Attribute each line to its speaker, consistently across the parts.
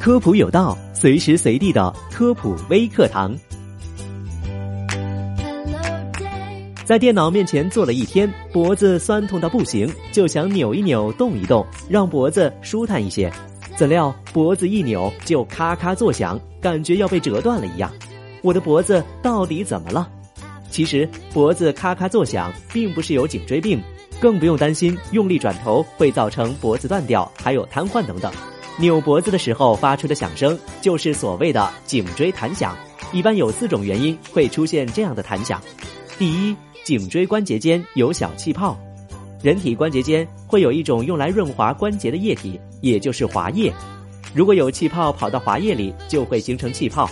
Speaker 1: 科普有道，随时随地的科普微课堂。在电脑面前坐了一天，脖子酸痛到不行，就想扭一扭、动一动，让脖子舒坦一些。怎料脖子一扭就咔咔作响，感觉要被折断了一样。我的脖子到底怎么了？其实脖子咔咔作响，并不是有颈椎病，更不用担心用力转头会造成脖子断掉，还有瘫痪等等。扭脖子的时候发出的响声，就是所谓的颈椎弹响。一般有四种原因会出现这样的弹响。第一，颈椎关节间有小气泡，人体关节间会有一种用来润滑关节的液体，也就是滑液。如果有气泡跑到滑液里，就会形成气泡。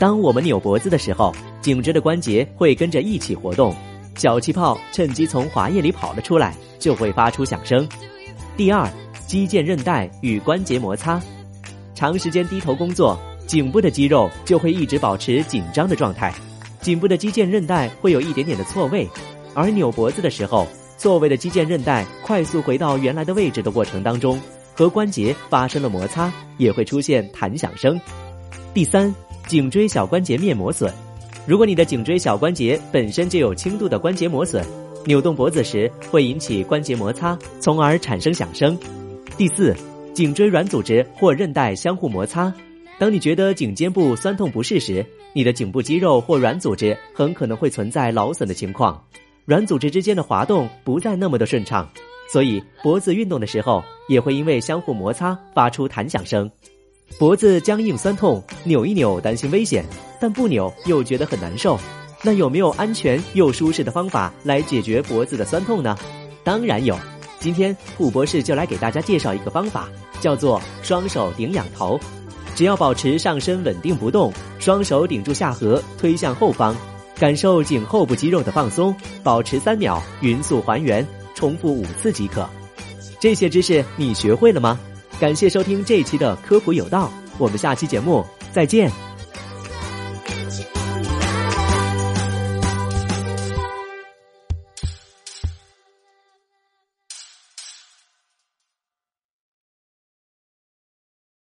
Speaker 1: 当我们扭脖子的时候，颈椎的关节会跟着一起活动，小气泡趁机从滑液里跑了出来，就会发出响声。第二，肌腱韧带与关节摩擦，长时间低头工作，颈部的肌肉就会一直保持紧张的状态。颈部的肌腱韧带会有一点点的错位，而扭脖子的时候，错位的肌腱韧带快速回到原来的位置的过程当中，和关节发生了摩擦，也会出现弹响声。第三，颈椎小关节面磨损，如果你的颈椎小关节本身就有轻度的关节磨损，扭动脖子时会引起关节摩擦，从而产生响声。第四，颈椎软组织或韧带相互摩擦。当你觉得颈肩部酸痛不适时，你的颈部肌肉或软组织很可能会存在劳损的情况，软组织之间的滑动不再那么的顺畅，所以脖子运动的时候也会因为相互摩擦发出弹响声。脖子僵硬酸痛，扭一扭担心危险，但不扭又觉得很难受。那有没有安全又舒适的方法来解决脖子的酸痛呢？当然有，今天虎博士就来给大家介绍一个方法，叫做双手顶仰头。只要保持上身稳定不动，双手顶住下颌，推向后方，感受颈后部肌肉的放松，保持三秒，匀速还原，重复五次即可。这些知识你学会了吗？感谢收听这一期的科普有道，我们下期节目再见。